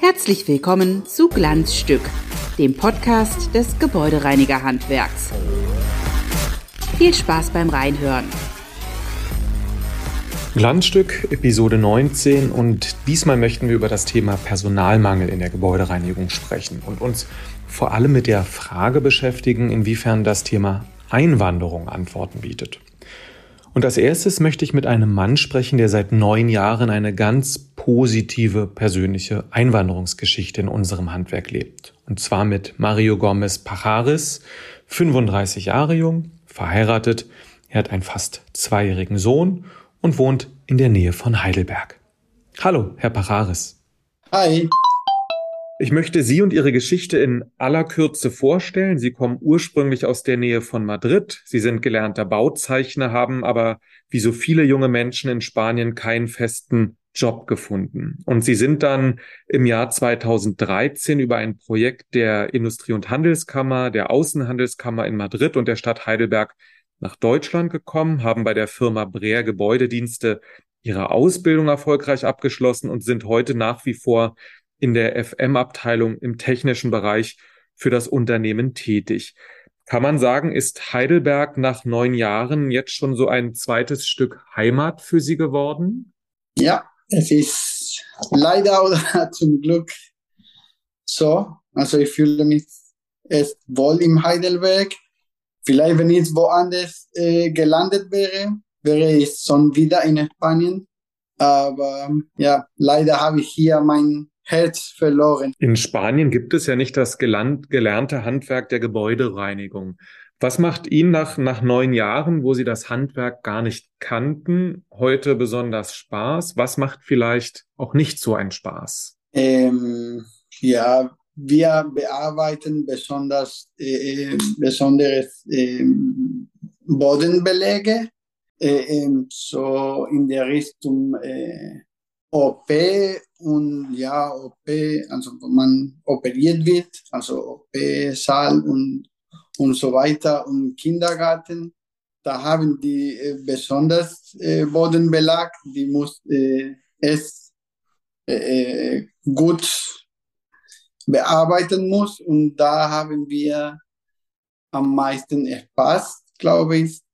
Herzlich willkommen zu Glanzstück, dem Podcast des Gebäudereinigerhandwerks. Viel Spaß beim Reinhören. Glanzstück, Episode 19 und diesmal möchten wir über das Thema Personalmangel in der Gebäudereinigung sprechen und uns vor allem mit der Frage beschäftigen, inwiefern das Thema Einwanderung Antworten bietet. Und als erstes möchte ich mit einem Mann sprechen, der seit neun Jahren eine ganz positive persönliche Einwanderungsgeschichte in unserem Handwerk lebt. Und zwar mit Mario Gomez Pajares, 35 Jahre jung, verheiratet. Er hat einen fast zweijährigen Sohn und wohnt in der Nähe von Heidelberg. Hallo, Herr Pajares. Hi. Ich möchte Sie und Ihre Geschichte in aller Kürze vorstellen. Sie kommen ursprünglich aus der Nähe von Madrid. Sie sind gelernter Bauzeichner, haben aber wie so viele junge Menschen in Spanien keinen festen Job gefunden. Und Sie sind dann im Jahr 2013 über ein Projekt der Industrie- und Handelskammer, der Außenhandelskammer in Madrid und der Stadt Heidelberg nach Deutschland gekommen, haben bei der Firma Breer Gebäudedienste ihre Ausbildung erfolgreich abgeschlossen und sind heute nach wie vor in der FM-Abteilung im technischen Bereich für das Unternehmen tätig. Kann man sagen, ist Heidelberg nach neun Jahren jetzt schon so ein zweites Stück Heimat für Sie geworden? Ja, es ist leider oder zum Glück so. Also ich fühle mich erst wohl im Heidelberg. Vielleicht, wenn ich woanders äh, gelandet wäre, wäre ich schon wieder in Spanien. Aber ja, leider habe ich hier mein Herz verloren. In Spanien gibt es ja nicht das gelernt, gelernte Handwerk der Gebäudereinigung. Was macht Ihnen nach, nach neun Jahren, wo Sie das Handwerk gar nicht kannten, heute besonders Spaß? Was macht vielleicht auch nicht so einen Spaß? Ähm, ja, wir bearbeiten besonders äh, besonderes äh, Bodenbelege, äh, so in der Richtung äh, OP und ja, OP, also wo man operiert wird, also OP-Saal und, und so weiter und Kindergarten. Da haben die äh, besonders äh, Bodenbelag, die muss äh, es äh, gut bearbeiten muss und da haben wir am meisten Spaß, glaube ich.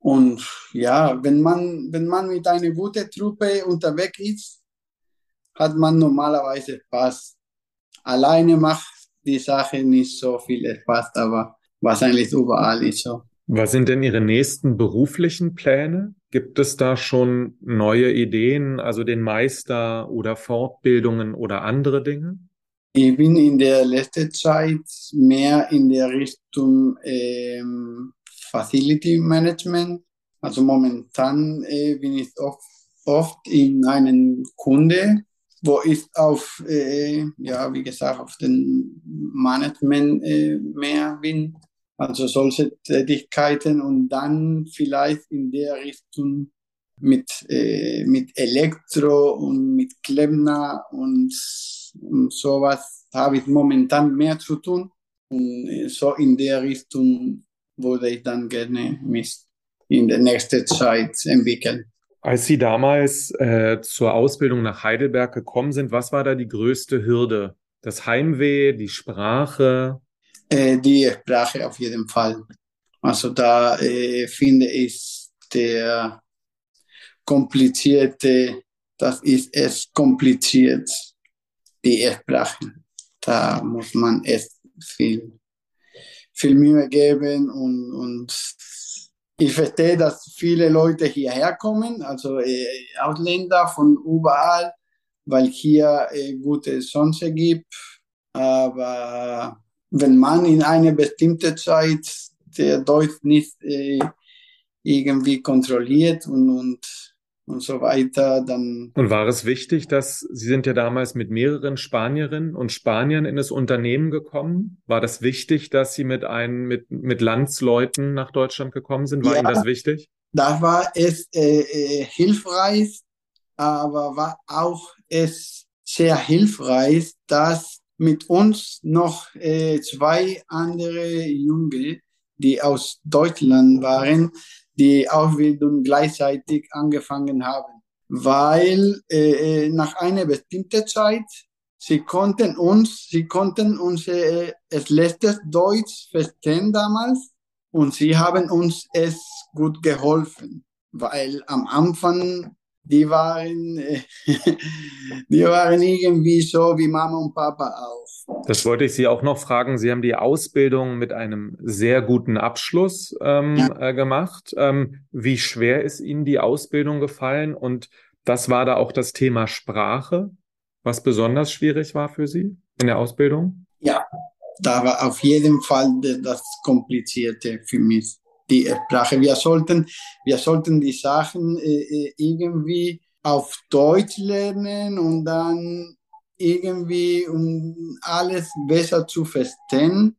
Und ja, wenn man, wenn man mit einer guten Truppe unterwegs ist, hat man normalerweise Spaß. Alleine macht die Sache nicht so viel Spaß, aber wahrscheinlich überall ist so. Was sind denn Ihre nächsten beruflichen Pläne? Gibt es da schon neue Ideen, also den Meister oder Fortbildungen oder andere Dinge? Ich bin in der letzten Zeit mehr in der Richtung ähm, Facility Management. Also momentan äh, bin ich oft, oft in einem Kunde, wo ich auf, äh, ja, wie gesagt, auf den Management äh, mehr bin. Also solche Tätigkeiten und dann vielleicht in der Richtung mit, äh, mit Elektro und mit Klempner und, und sowas habe ich momentan mehr zu tun. Und äh, so in der Richtung würde ich dann gerne mich in der nächsten Zeit entwickeln. Als Sie damals äh, zur Ausbildung nach Heidelberg gekommen sind, was war da die größte Hürde? Das Heimweh, die Sprache? Äh, die Sprache auf jeden Fall. Also da äh, finde ich der komplizierte, das ist es kompliziert, die Sprache. Da muss man echt viel viel Mühe geben und, und ich verstehe, dass viele Leute hierher kommen, also äh, Ausländer von überall, weil hier äh, gute Chance gibt. Aber wenn man in eine bestimmte Zeit der Deutsch nicht äh, irgendwie kontrolliert und, und und so weiter. Dann und war es wichtig, dass Sie sind ja damals mit mehreren Spanierinnen und Spaniern in das Unternehmen gekommen? War das wichtig, dass Sie mit einem mit mit Landsleuten nach Deutschland gekommen sind? War ja, Ihnen das wichtig? Da war es äh, äh, hilfreich, aber war auch es sehr hilfreich, dass mit uns noch äh, zwei andere Junge, die aus Deutschland waren, die Ausbildung gleichzeitig angefangen haben, weil äh, nach einer bestimmten Zeit sie konnten uns, sie konnten uns äh, das letzte Deutsch verstehen damals und sie haben uns es gut geholfen, weil am Anfang die waren, die waren irgendwie so wie Mama und Papa auch. Das wollte ich Sie auch noch fragen. Sie haben die Ausbildung mit einem sehr guten Abschluss ähm, ja. äh, gemacht. Ähm, wie schwer ist Ihnen die Ausbildung gefallen? Und das war da auch das Thema Sprache, was besonders schwierig war für Sie in der Ausbildung? Ja, da war auf jeden Fall das Komplizierte für mich die Sprache. Wir sollten, wir sollten die Sachen äh, äh, irgendwie auf Deutsch lernen und dann irgendwie, um alles besser zu verstehen,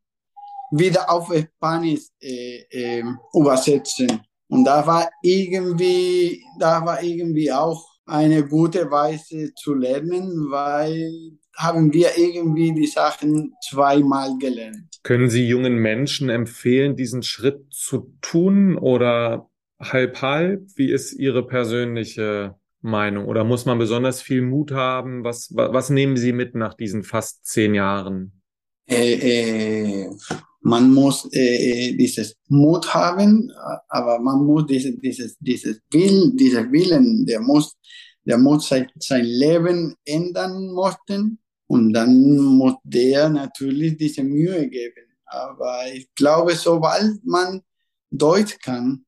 wieder auf Spanisch äh, äh, übersetzen. Und da war irgendwie, da war irgendwie auch eine gute Weise zu lernen, weil haben wir irgendwie die Sachen zweimal gelernt. Können Sie jungen Menschen empfehlen, diesen Schritt zu tun oder halb halb? Wie ist Ihre persönliche Meinung? Oder muss man besonders viel Mut haben? Was, was nehmen Sie mit nach diesen fast zehn Jahren? Äh, äh, man muss äh, dieses Mut haben, aber man muss dieses, dieses, dieses Will, dieser Willen, der muss, der muss sein, Leben ändern möchten und dann muss der natürlich diese Mühe geben. Aber ich glaube, sobald man Deutsch kann,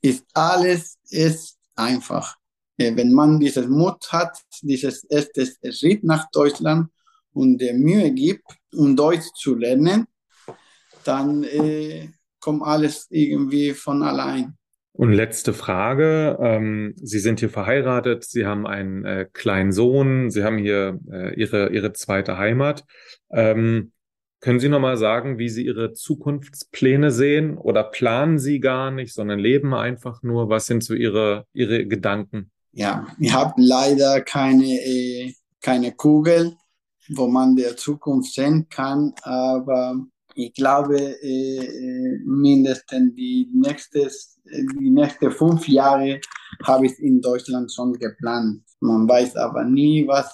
ist alles ist einfach. Wenn man dieses Mut hat, dieses erste Schritt nach Deutschland und der Mühe gibt, um Deutsch zu lernen, dann äh, kommt alles irgendwie von allein. Und letzte Frage. Ähm, Sie sind hier verheiratet, Sie haben einen äh, kleinen Sohn, Sie haben hier äh, Ihre, Ihre zweite Heimat. Ähm, können Sie nochmal sagen, wie Sie Ihre Zukunftspläne sehen oder planen Sie gar nicht, sondern leben einfach nur? Was sind so Ihre, Ihre Gedanken? Ja, ich habe leider keine, äh, keine Kugel, wo man der Zukunft sehen kann, aber ich glaube, äh, äh, mindestens die, nächstes, die nächsten fünf Jahre habe ich in Deutschland schon geplant. Man weiß aber nie, was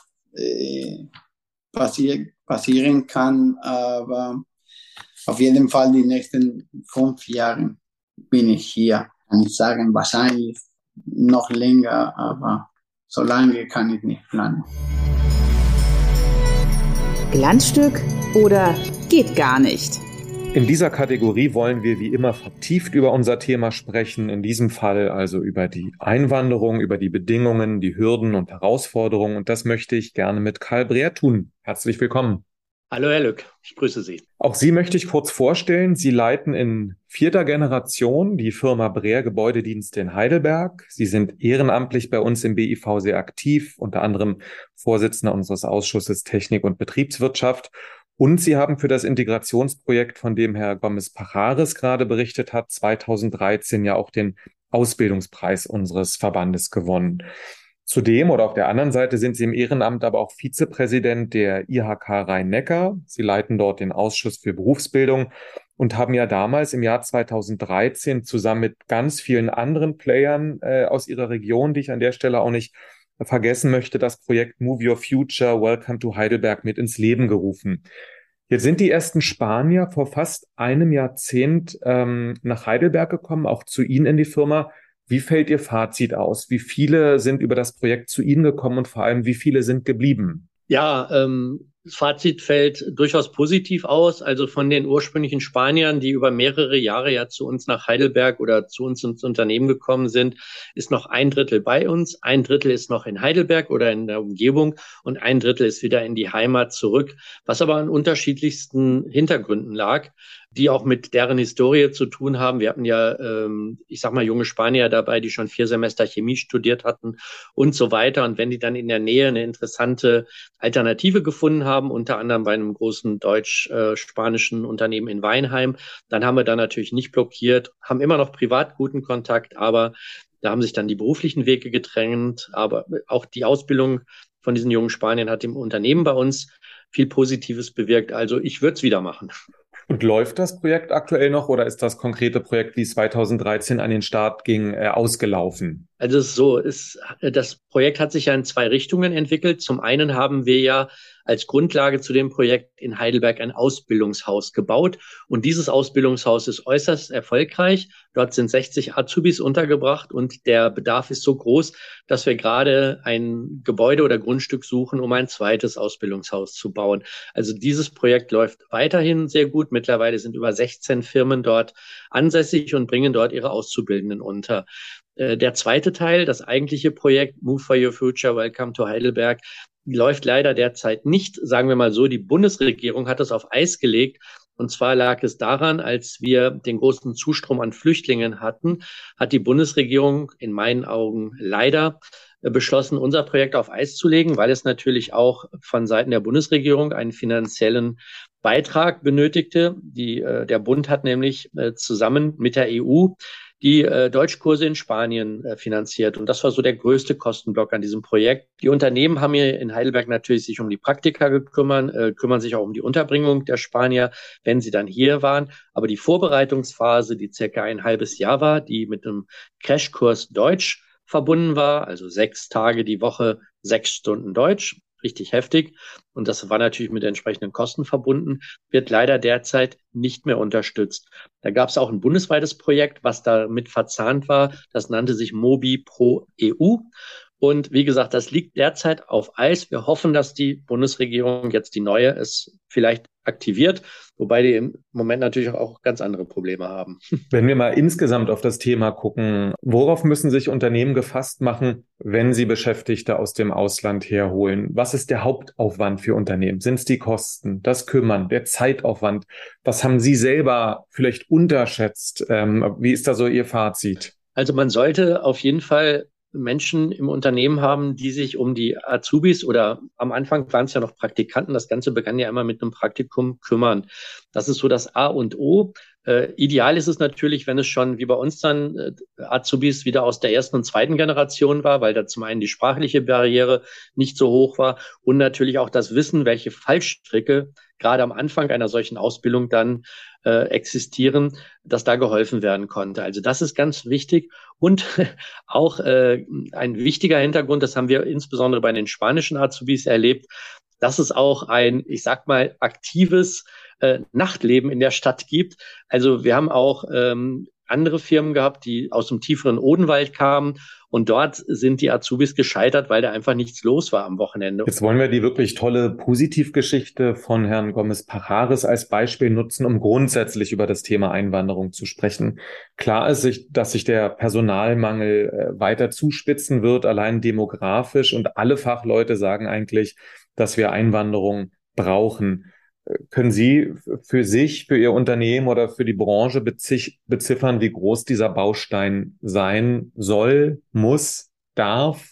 passier passieren kann, aber auf jeden Fall die nächsten fünf Jahre bin ich hier. Kann ich sagen, wahrscheinlich noch länger, aber so lange kann ich nicht planen. Glanzstück oder geht gar nicht? In dieser Kategorie wollen wir wie immer vertieft über unser Thema sprechen. In diesem Fall also über die Einwanderung, über die Bedingungen, die Hürden und Herausforderungen. Und das möchte ich gerne mit Karl Brehr tun. Herzlich willkommen. Hallo, Herr Lück. Ich grüße Sie. Auch Sie möchte ich kurz vorstellen. Sie leiten in vierter Generation die Firma Brehr Gebäudedienste in Heidelberg. Sie sind ehrenamtlich bei uns im BIV sehr aktiv, unter anderem Vorsitzender unseres Ausschusses Technik und Betriebswirtschaft. Und Sie haben für das Integrationsprojekt, von dem Herr Gomez Pajares gerade berichtet hat, 2013 ja auch den Ausbildungspreis unseres Verbandes gewonnen. Zudem oder auf der anderen Seite sind Sie im Ehrenamt aber auch Vizepräsident der IHK Rhein-Neckar. Sie leiten dort den Ausschuss für Berufsbildung und haben ja damals im Jahr 2013 zusammen mit ganz vielen anderen Playern äh, aus Ihrer Region, die ich an der Stelle auch nicht vergessen möchte, das Projekt Move Your Future Welcome to Heidelberg mit ins Leben gerufen. Jetzt sind die ersten Spanier vor fast einem Jahrzehnt ähm, nach Heidelberg gekommen, auch zu Ihnen in die Firma. Wie fällt Ihr Fazit aus? Wie viele sind über das Projekt zu Ihnen gekommen und vor allem, wie viele sind geblieben? Ja, ähm, das Fazit fällt durchaus positiv aus. Also von den ursprünglichen Spaniern, die über mehrere Jahre ja zu uns nach Heidelberg oder zu uns ins Unternehmen gekommen sind, ist noch ein Drittel bei uns. Ein Drittel ist noch in Heidelberg oder in der Umgebung und ein Drittel ist wieder in die Heimat zurück, was aber an unterschiedlichsten Hintergründen lag die auch mit deren Historie zu tun haben. Wir hatten ja, ähm, ich sag mal, junge Spanier dabei, die schon vier Semester Chemie studiert hatten und so weiter. Und wenn die dann in der Nähe eine interessante Alternative gefunden haben, unter anderem bei einem großen deutsch-spanischen Unternehmen in Weinheim, dann haben wir da natürlich nicht blockiert, haben immer noch privat guten Kontakt, aber da haben sich dann die beruflichen Wege getrennt, aber auch die Ausbildung von diesen jungen Spaniern hat im Unternehmen bei uns viel Positives bewirkt. Also ich würde es wieder machen. Und läuft das Projekt aktuell noch oder ist das konkrete Projekt, wie 2013 an den Start ging, äh, ausgelaufen? Also so, ist, das Projekt hat sich ja in zwei Richtungen entwickelt. Zum einen haben wir ja als Grundlage zu dem Projekt in Heidelberg ein Ausbildungshaus gebaut. Und dieses Ausbildungshaus ist äußerst erfolgreich. Dort sind 60 Azubis untergebracht und der Bedarf ist so groß, dass wir gerade ein Gebäude oder Grundstück suchen, um ein zweites Ausbildungshaus zu bauen. Also dieses Projekt läuft weiterhin sehr gut. Mittlerweile sind über 16 Firmen dort ansässig und bringen dort ihre Auszubildenden unter. Äh, der zweite Teil, das eigentliche Projekt Move for Your Future, Welcome to Heidelberg, läuft leider derzeit nicht. Sagen wir mal so, die Bundesregierung hat es auf Eis gelegt. Und zwar lag es daran, als wir den großen Zustrom an Flüchtlingen hatten, hat die Bundesregierung in meinen Augen leider äh, beschlossen, unser Projekt auf Eis zu legen, weil es natürlich auch von Seiten der Bundesregierung einen finanziellen Beitrag benötigte. Die, äh, der Bund hat nämlich äh, zusammen mit der EU die äh, Deutschkurse in Spanien äh, finanziert. Und das war so der größte Kostenblock an diesem Projekt. Die Unternehmen haben hier in Heidelberg natürlich sich um die Praktika gekümmert, äh, kümmern sich auch um die Unterbringung der Spanier, wenn sie dann hier waren. Aber die Vorbereitungsphase, die circa ein halbes Jahr war, die mit einem Crashkurs Deutsch verbunden war, also sechs Tage die Woche, sechs Stunden Deutsch, richtig heftig. Und das war natürlich mit entsprechenden Kosten verbunden, wird leider derzeit nicht mehr unterstützt. Da gab es auch ein bundesweites Projekt, was damit verzahnt war. Das nannte sich Mobi Pro EU. Und wie gesagt, das liegt derzeit auf Eis. Wir hoffen, dass die Bundesregierung jetzt die neue es vielleicht aktiviert, wobei die im Moment natürlich auch ganz andere Probleme haben. Wenn wir mal insgesamt auf das Thema gucken, worauf müssen sich Unternehmen gefasst machen, wenn sie Beschäftigte aus dem Ausland herholen? Was ist der Hauptaufwand für Unternehmen? Sind es die Kosten, das Kümmern, der Zeitaufwand? Was haben Sie selber vielleicht unterschätzt? Ähm, wie ist da so Ihr Fazit? Also man sollte auf jeden Fall Menschen im Unternehmen haben, die sich um die Azubis oder am Anfang waren es ja noch Praktikanten, das Ganze begann ja immer mit einem Praktikum kümmern. Das ist so das A und O. Äh, ideal ist es natürlich, wenn es schon wie bei uns dann äh, Azubis wieder aus der ersten und zweiten Generation war, weil da zum einen die sprachliche Barriere nicht so hoch war und natürlich auch das Wissen, welche Fallstricke gerade am Anfang einer solchen Ausbildung dann äh, existieren, dass da geholfen werden konnte. Also das ist ganz wichtig und auch äh, ein wichtiger Hintergrund, das haben wir insbesondere bei den spanischen Azubis erlebt, dass es auch ein, ich sag mal, aktives äh, Nachtleben in der Stadt gibt. Also wir haben auch ähm, andere Firmen gehabt, die aus dem tieferen Odenwald kamen und dort sind die Azubis gescheitert, weil da einfach nichts los war am Wochenende. Jetzt wollen wir die wirklich tolle Positivgeschichte von Herrn Gomez Pajares als Beispiel nutzen, um grundsätzlich über das Thema Einwanderung zu sprechen. Klar ist, dass sich der Personalmangel äh, weiter zuspitzen wird, allein demografisch und alle Fachleute sagen eigentlich, dass wir Einwanderung brauchen. Können Sie für sich, für Ihr Unternehmen oder für die Branche beziffern, wie groß dieser Baustein sein soll, muss, darf?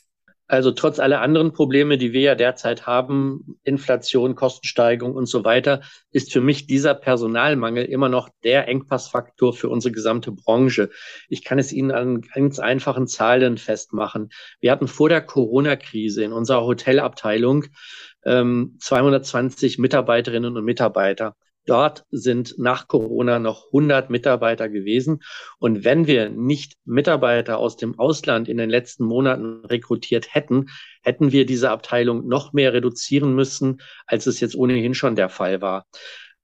Also trotz aller anderen Probleme, die wir ja derzeit haben, Inflation, Kostensteigerung und so weiter, ist für mich dieser Personalmangel immer noch der Engpassfaktor für unsere gesamte Branche. Ich kann es Ihnen an ganz einfachen Zahlen festmachen. Wir hatten vor der Corona-Krise in unserer Hotelabteilung ähm, 220 Mitarbeiterinnen und Mitarbeiter. Dort sind nach Corona noch 100 Mitarbeiter gewesen. Und wenn wir nicht Mitarbeiter aus dem Ausland in den letzten Monaten rekrutiert hätten, hätten wir diese Abteilung noch mehr reduzieren müssen, als es jetzt ohnehin schon der Fall war.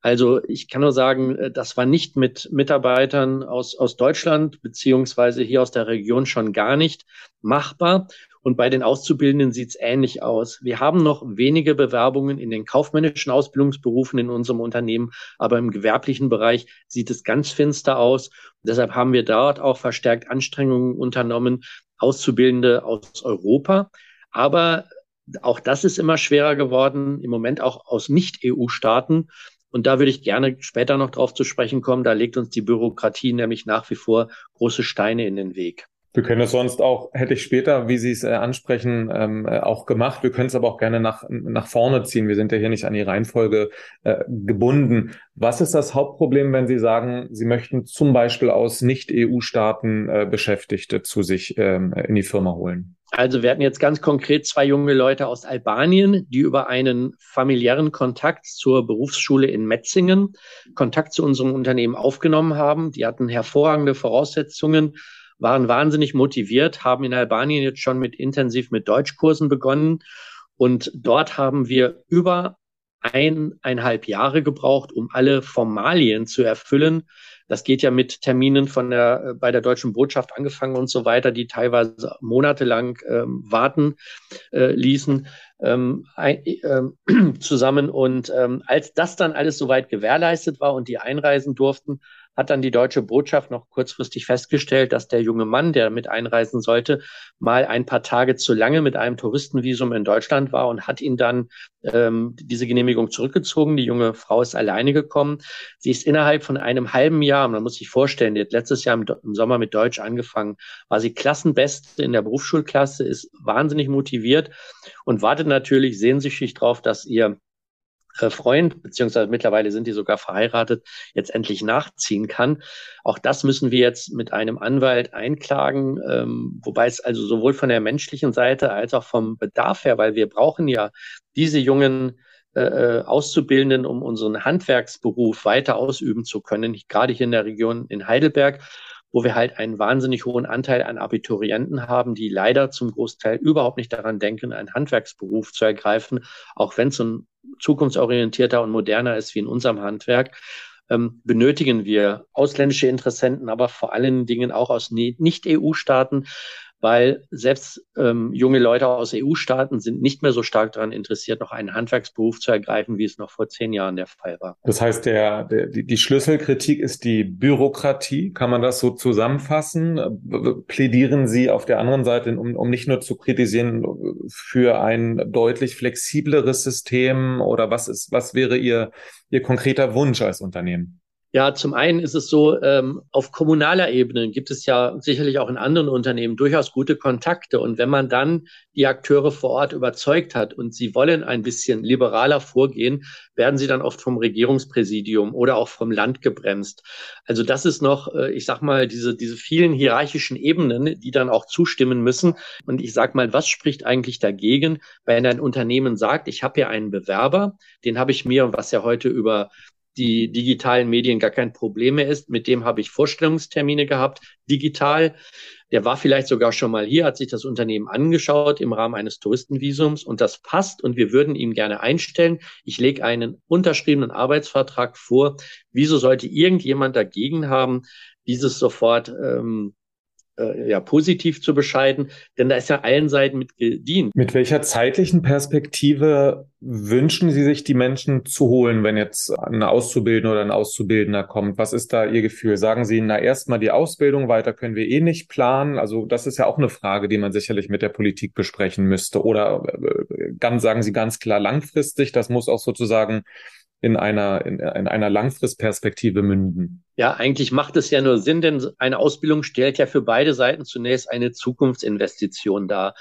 Also ich kann nur sagen, äh, das war nicht mit Mitarbeitern aus, aus Deutschland beziehungsweise hier aus der Region schon gar nicht machbar. Und bei den Auszubildenden sieht es ähnlich aus. Wir haben noch wenige Bewerbungen in den kaufmännischen Ausbildungsberufen in unserem Unternehmen, aber im gewerblichen Bereich sieht es ganz finster aus. Deshalb haben wir dort auch verstärkt Anstrengungen unternommen, Auszubildende aus Europa. Aber auch das ist immer schwerer geworden, im Moment auch aus Nicht-EU-Staaten. Und da würde ich gerne später noch drauf zu sprechen kommen. Da legt uns die Bürokratie nämlich nach wie vor große Steine in den Weg. Wir können es sonst auch, hätte ich später, wie Sie es äh, ansprechen, ähm, äh, auch gemacht. Wir können es aber auch gerne nach, nach vorne ziehen. Wir sind ja hier nicht an die Reihenfolge äh, gebunden. Was ist das Hauptproblem, wenn Sie sagen, Sie möchten zum Beispiel aus Nicht-EU-Staaten äh, Beschäftigte zu sich ähm, in die Firma holen? Also wir hatten jetzt ganz konkret zwei junge Leute aus Albanien, die über einen familiären Kontakt zur Berufsschule in Metzingen Kontakt zu unserem Unternehmen aufgenommen haben. Die hatten hervorragende Voraussetzungen waren wahnsinnig motiviert, haben in Albanien jetzt schon mit intensiv mit Deutschkursen begonnen. Und dort haben wir über eineinhalb Jahre gebraucht, um alle Formalien zu erfüllen. Das geht ja mit Terminen von der, bei der deutschen Botschaft angefangen und so weiter, die teilweise monatelang ähm, warten äh, ließen ähm, äh, zusammen. Und ähm, als das dann alles soweit gewährleistet war und die einreisen durften, hat dann die deutsche Botschaft noch kurzfristig festgestellt, dass der junge Mann, der mit einreisen sollte, mal ein paar Tage zu lange mit einem Touristenvisum in Deutschland war und hat ihn dann ähm, diese Genehmigung zurückgezogen. Die junge Frau ist alleine gekommen. Sie ist innerhalb von einem halben Jahr, man muss sich vorstellen, die hat letztes Jahr im, im Sommer mit Deutsch angefangen, war sie Klassenbeste in der Berufsschulklasse, ist wahnsinnig motiviert und wartet natürlich sehnsüchtig darauf, dass ihr Freund, beziehungsweise mittlerweile sind die sogar verheiratet, jetzt endlich nachziehen kann. Auch das müssen wir jetzt mit einem Anwalt einklagen, ähm, wobei es also sowohl von der menschlichen Seite als auch vom Bedarf her, weil wir brauchen ja diese jungen äh, äh Auszubildenden, um unseren Handwerksberuf weiter ausüben zu können, gerade hier in der Region in Heidelberg wo wir halt einen wahnsinnig hohen Anteil an Abiturienten haben, die leider zum Großteil überhaupt nicht daran denken, einen Handwerksberuf zu ergreifen, auch wenn es ein zukunftsorientierter und moderner ist wie in unserem Handwerk. Ähm, benötigen wir ausländische Interessenten, aber vor allen Dingen auch aus Nicht-EU-Staaten, weil selbst ähm, junge Leute aus EU-Staaten sind nicht mehr so stark daran interessiert, noch einen Handwerksberuf zu ergreifen, wie es noch vor zehn Jahren der Fall war. Das heißt, der, der, die, Schlüsselkritik ist die Bürokratie. Kann man das so zusammenfassen? Plädieren Sie auf der anderen Seite, um, um nicht nur zu kritisieren, für ein deutlich flexibleres System oder was ist, was wäre Ihr, Ihr konkreter Wunsch als Unternehmen? Ja, zum einen ist es so, ähm, auf kommunaler Ebene gibt es ja sicherlich auch in anderen Unternehmen durchaus gute Kontakte. Und wenn man dann die Akteure vor Ort überzeugt hat und sie wollen ein bisschen liberaler vorgehen, werden sie dann oft vom Regierungspräsidium oder auch vom Land gebremst. Also das ist noch, äh, ich sag mal, diese, diese vielen hierarchischen Ebenen, die dann auch zustimmen müssen. Und ich sag mal, was spricht eigentlich dagegen, wenn ein Unternehmen sagt, ich habe hier einen Bewerber, den habe ich mir, was ja heute über die digitalen Medien gar kein Problem mehr ist. Mit dem habe ich Vorstellungstermine gehabt, digital. Der war vielleicht sogar schon mal hier, hat sich das Unternehmen angeschaut im Rahmen eines Touristenvisums und das passt und wir würden ihn gerne einstellen. Ich lege einen unterschriebenen Arbeitsvertrag vor. Wieso sollte irgendjemand dagegen haben, dieses sofort ähm, äh, ja, positiv zu bescheiden, denn da ist ja allen Seiten mit gedient. Mit welcher zeitlichen Perspektive wünschen Sie sich, die Menschen zu holen, wenn jetzt ein Auszubildender oder ein Auszubildender kommt? Was ist da Ihr Gefühl? Sagen Sie, na, erstmal die Ausbildung, weiter können wir eh nicht planen. Also, das ist ja auch eine Frage, die man sicherlich mit der Politik besprechen müsste. Oder äh, ganz, sagen Sie ganz klar langfristig, das muss auch sozusagen in einer, in, in einer Langfristperspektive münden? Ja, eigentlich macht es ja nur Sinn, denn eine Ausbildung stellt ja für beide Seiten zunächst eine Zukunftsinvestition dar.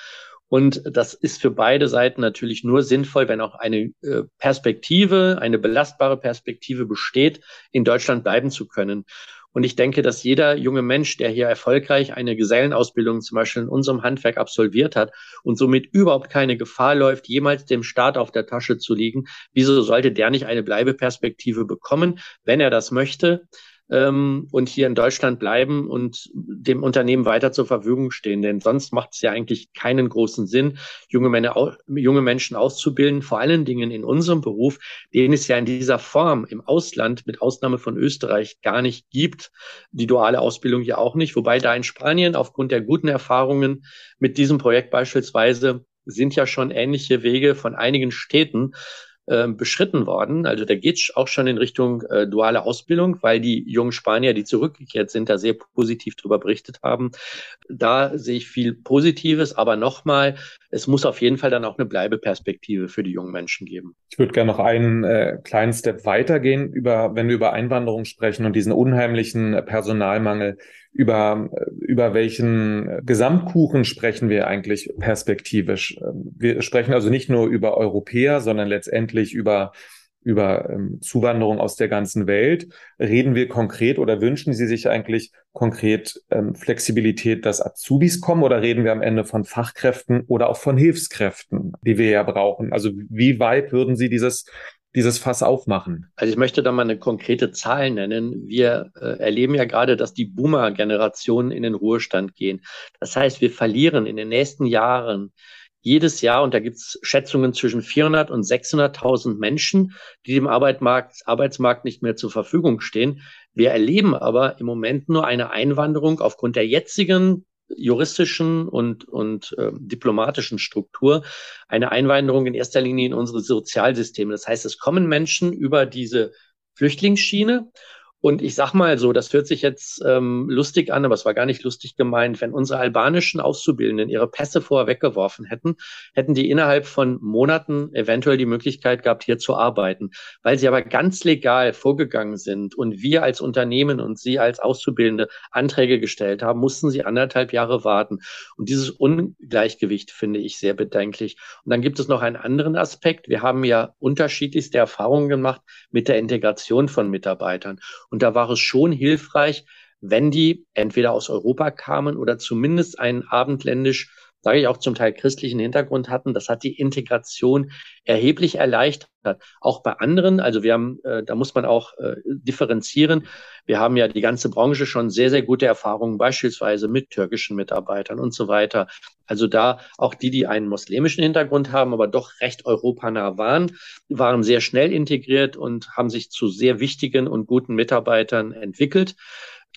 Und das ist für beide Seiten natürlich nur sinnvoll, wenn auch eine äh, Perspektive, eine belastbare Perspektive besteht, in Deutschland bleiben zu können. Und ich denke, dass jeder junge Mensch, der hier erfolgreich eine Gesellenausbildung zum Beispiel in unserem Handwerk absolviert hat und somit überhaupt keine Gefahr läuft, jemals dem Staat auf der Tasche zu liegen, wieso sollte der nicht eine Bleibeperspektive bekommen, wenn er das möchte? Ähm, und hier in Deutschland bleiben und dem Unternehmen weiter zur Verfügung stehen. Denn sonst macht es ja eigentlich keinen großen Sinn, junge, Männer, junge Menschen auszubilden, vor allen Dingen in unserem Beruf, den es ja in dieser Form im Ausland, mit Ausnahme von Österreich, gar nicht gibt. Die duale Ausbildung ja auch nicht. Wobei da in Spanien aufgrund der guten Erfahrungen mit diesem Projekt beispielsweise sind ja schon ähnliche Wege von einigen Städten äh, beschritten worden. Also da geht auch schon in Richtung äh, duale Ausbildung, weil die jungen Spanier, die zurückgekehrt sind, da sehr positiv darüber berichtet haben. Da sehe ich viel Positives, aber nochmal, es muss auf jeden Fall dann auch eine Bleibeperspektive für die jungen Menschen geben. Ich würde gerne noch einen äh, kleinen Step weitergehen, über, wenn wir über Einwanderung sprechen und diesen unheimlichen Personalmangel über, über welchen Gesamtkuchen sprechen wir eigentlich perspektivisch? Wir sprechen also nicht nur über Europäer, sondern letztendlich über über ähm, Zuwanderung aus der ganzen Welt. Reden wir konkret oder wünschen Sie sich eigentlich konkret ähm, Flexibilität, dass Azubis kommen oder reden wir am Ende von Fachkräften oder auch von Hilfskräften, die wir ja brauchen? Also wie weit würden Sie dieses dieses Fass aufmachen? Also ich möchte da mal eine konkrete Zahl nennen. Wir äh, erleben ja gerade, dass die Boomer-Generationen in den Ruhestand gehen. Das heißt, wir verlieren in den nächsten Jahren jedes Jahr, und da gibt es Schätzungen zwischen 400 und 600.000 Menschen, die dem Arbeitsmarkt, Arbeitsmarkt nicht mehr zur Verfügung stehen. Wir erleben aber im Moment nur eine Einwanderung aufgrund der jetzigen juristischen und, und äh, diplomatischen Struktur eine Einwanderung in erster Linie in unsere Sozialsysteme. Das heißt, es kommen Menschen über diese Flüchtlingsschiene und ich sag mal so, das hört sich jetzt ähm, lustig an, aber es war gar nicht lustig gemeint. Wenn unsere albanischen Auszubildenden ihre Pässe vorher weggeworfen hätten, hätten die innerhalb von Monaten eventuell die Möglichkeit gehabt, hier zu arbeiten. Weil sie aber ganz legal vorgegangen sind und wir als Unternehmen und sie als Auszubildende Anträge gestellt haben, mussten sie anderthalb Jahre warten. Und dieses Ungleichgewicht finde ich sehr bedenklich. Und dann gibt es noch einen anderen Aspekt. Wir haben ja unterschiedlichste Erfahrungen gemacht mit der Integration von Mitarbeitern. Und da war es schon hilfreich, wenn die entweder aus Europa kamen oder zumindest einen abendländisch sage ich auch zum Teil christlichen Hintergrund hatten. Das hat die Integration erheblich erleichtert. Auch bei anderen, also wir haben, äh, da muss man auch äh, differenzieren. Wir haben ja die ganze Branche schon sehr, sehr gute Erfahrungen, beispielsweise mit türkischen Mitarbeitern und so weiter. Also da auch die, die einen muslimischen Hintergrund haben, aber doch recht europanah waren, waren sehr schnell integriert und haben sich zu sehr wichtigen und guten Mitarbeitern entwickelt.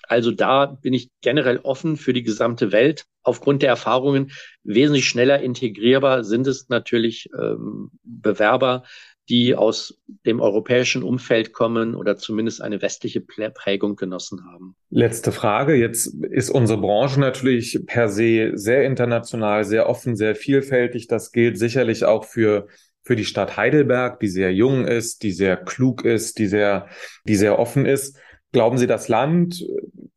Also da bin ich generell offen für die gesamte Welt. Aufgrund der Erfahrungen wesentlich schneller integrierbar sind es natürlich ähm, Bewerber, die aus dem europäischen Umfeld kommen oder zumindest eine westliche Prägung genossen haben. Letzte Frage. Jetzt ist unsere Branche natürlich per se sehr international, sehr offen, sehr vielfältig. Das gilt sicherlich auch für für die Stadt Heidelberg, die sehr jung ist, die sehr klug ist, die sehr, die sehr offen ist. Glauben Sie, das Land,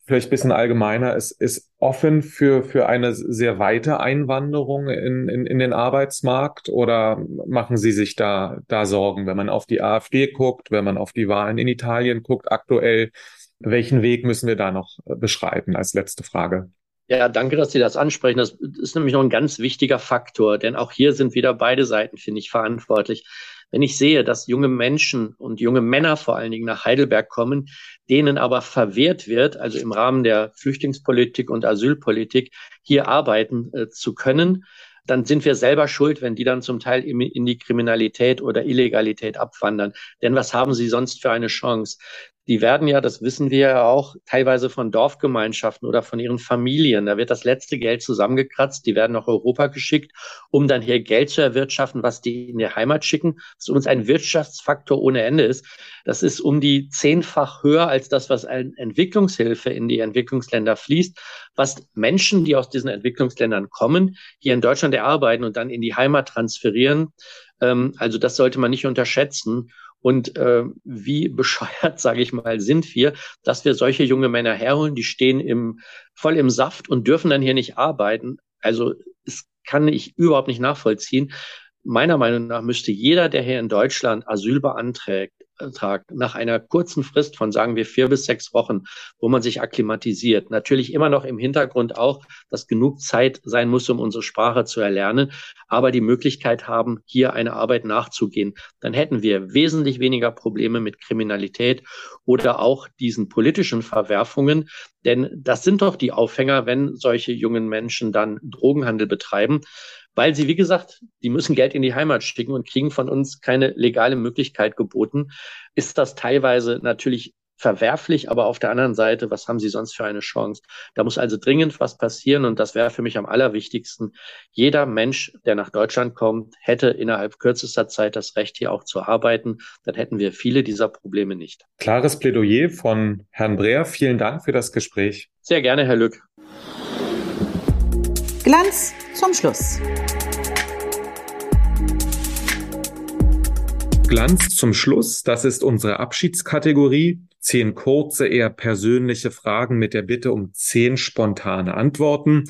vielleicht ein bisschen allgemeiner, ist, ist offen für, für eine sehr weite Einwanderung in, in, in den Arbeitsmarkt oder machen Sie sich da, da Sorgen, wenn man auf die AfD guckt, wenn man auf die Wahlen in Italien guckt aktuell? Welchen Weg müssen wir da noch beschreiten als letzte Frage? Ja, danke, dass Sie das ansprechen. Das ist nämlich noch ein ganz wichtiger Faktor, denn auch hier sind wieder beide Seiten, finde ich, verantwortlich. Wenn ich sehe, dass junge Menschen und junge Männer vor allen Dingen nach Heidelberg kommen, denen aber verwehrt wird, also im Rahmen der Flüchtlingspolitik und Asylpolitik hier arbeiten äh, zu können, dann sind wir selber schuld, wenn die dann zum Teil in die Kriminalität oder Illegalität abwandern. Denn was haben sie sonst für eine Chance? Die werden ja, das wissen wir ja auch, teilweise von Dorfgemeinschaften oder von ihren Familien. Da wird das letzte Geld zusammengekratzt, die werden nach Europa geschickt, um dann hier Geld zu erwirtschaften, was die in die Heimat schicken, was uns ein Wirtschaftsfaktor ohne Ende ist. Das ist um die zehnfach höher als das, was an Entwicklungshilfe in die Entwicklungsländer fließt, was Menschen, die aus diesen Entwicklungsländern kommen, hier in Deutschland erarbeiten und dann in die Heimat transferieren. Ähm, also das sollte man nicht unterschätzen. Und äh, wie bescheuert, sage ich mal, sind wir, dass wir solche junge Männer herholen, die stehen im, voll im Saft und dürfen dann hier nicht arbeiten. Also es kann ich überhaupt nicht nachvollziehen. Meiner Meinung nach müsste jeder, der hier in Deutschland Asyl beantragt, Vertrag nach einer kurzen Frist von, sagen wir, vier bis sechs Wochen, wo man sich akklimatisiert. Natürlich immer noch im Hintergrund auch, dass genug Zeit sein muss, um unsere Sprache zu erlernen, aber die Möglichkeit haben, hier eine Arbeit nachzugehen. Dann hätten wir wesentlich weniger Probleme mit Kriminalität oder auch diesen politischen Verwerfungen. Denn das sind doch die Aufhänger, wenn solche jungen Menschen dann Drogenhandel betreiben weil sie, wie gesagt, die müssen Geld in die Heimat schicken und kriegen von uns keine legale Möglichkeit geboten, ist das teilweise natürlich verwerflich, aber auf der anderen Seite, was haben sie sonst für eine Chance? Da muss also dringend was passieren und das wäre für mich am allerwichtigsten. Jeder Mensch, der nach Deutschland kommt, hätte innerhalb kürzester Zeit das Recht, hier auch zu arbeiten. Dann hätten wir viele dieser Probleme nicht. Klares Plädoyer von Herrn Breer. Vielen Dank für das Gespräch. Sehr gerne, Herr Lück. Glanz zum Schluss. Glanz zum Schluss, das ist unsere Abschiedskategorie. zehn kurze, eher persönliche Fragen mit der Bitte um zehn spontane Antworten.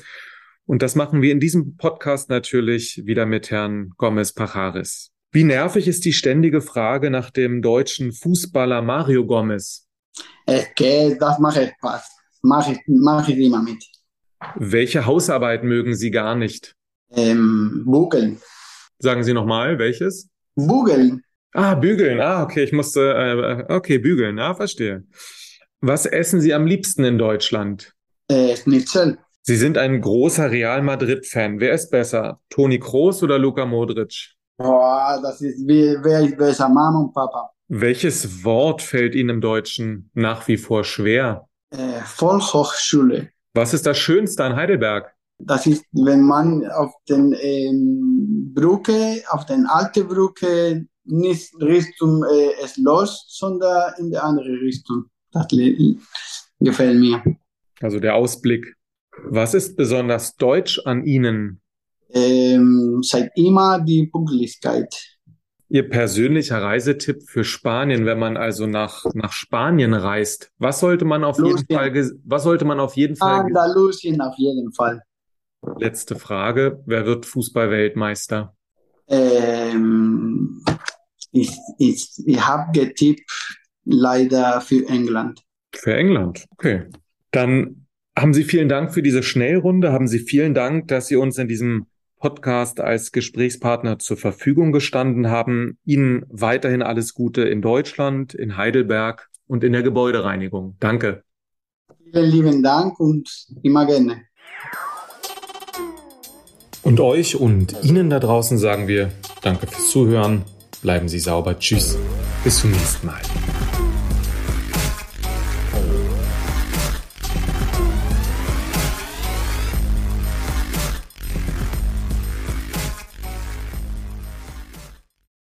Und das machen wir in diesem Podcast natürlich wieder mit Herrn Gomez Pajares. Wie nervig ist die ständige Frage nach dem deutschen Fußballer Mario Gomez? Es que das mache ich Spaß. Mache ich, mache ich immer mit. Welche Hausarbeit mögen Sie gar nicht? Ähm, Bugeln. Sagen Sie nochmal, welches? Bugeln. Ah, bügeln. Ah, okay, ich musste, äh, okay, bügeln. Ah, verstehe. Was essen Sie am liebsten in Deutschland? Äh, Schnitzel. Sie sind ein großer Real Madrid-Fan. Wer ist besser? Toni Kroos oder Luka Modric? Boah, das ist, wie, wer ist besser, Mama und Papa? Welches Wort fällt Ihnen im Deutschen nach wie vor schwer? Äh, Volkshochschule. Was ist das Schönste an Heidelberg? Das ist, wenn man auf den ähm, Brücke, auf den alte Brücke nicht Richtung äh, Schloss, sondern in die andere Richtung. Das gefällt mir. Also der Ausblick. Was ist besonders deutsch an Ihnen? Ähm, seit immer die Pünktlichkeit. Ihr persönlicher Reisetipp für Spanien, wenn man also nach, nach Spanien reist. Was sollte man auf jeden Lucien. Fall, was sollte man auf jeden Fall, Andalusien auf jeden Fall. letzte Frage, wer wird Fußballweltmeister? Ähm, ich ich, ich habe getippt, leider für England. Für England. Okay. Dann haben Sie vielen Dank für diese Schnellrunde. Haben Sie vielen Dank, dass Sie uns in diesem Podcast als Gesprächspartner zur Verfügung gestanden haben. Ihnen weiterhin alles Gute in Deutschland, in Heidelberg und in der Gebäudereinigung. Danke. Vielen lieben Dank und immer gerne. Und euch und Ihnen da draußen sagen wir Danke fürs Zuhören. Bleiben Sie sauber. Tschüss. Bis zum nächsten Mal.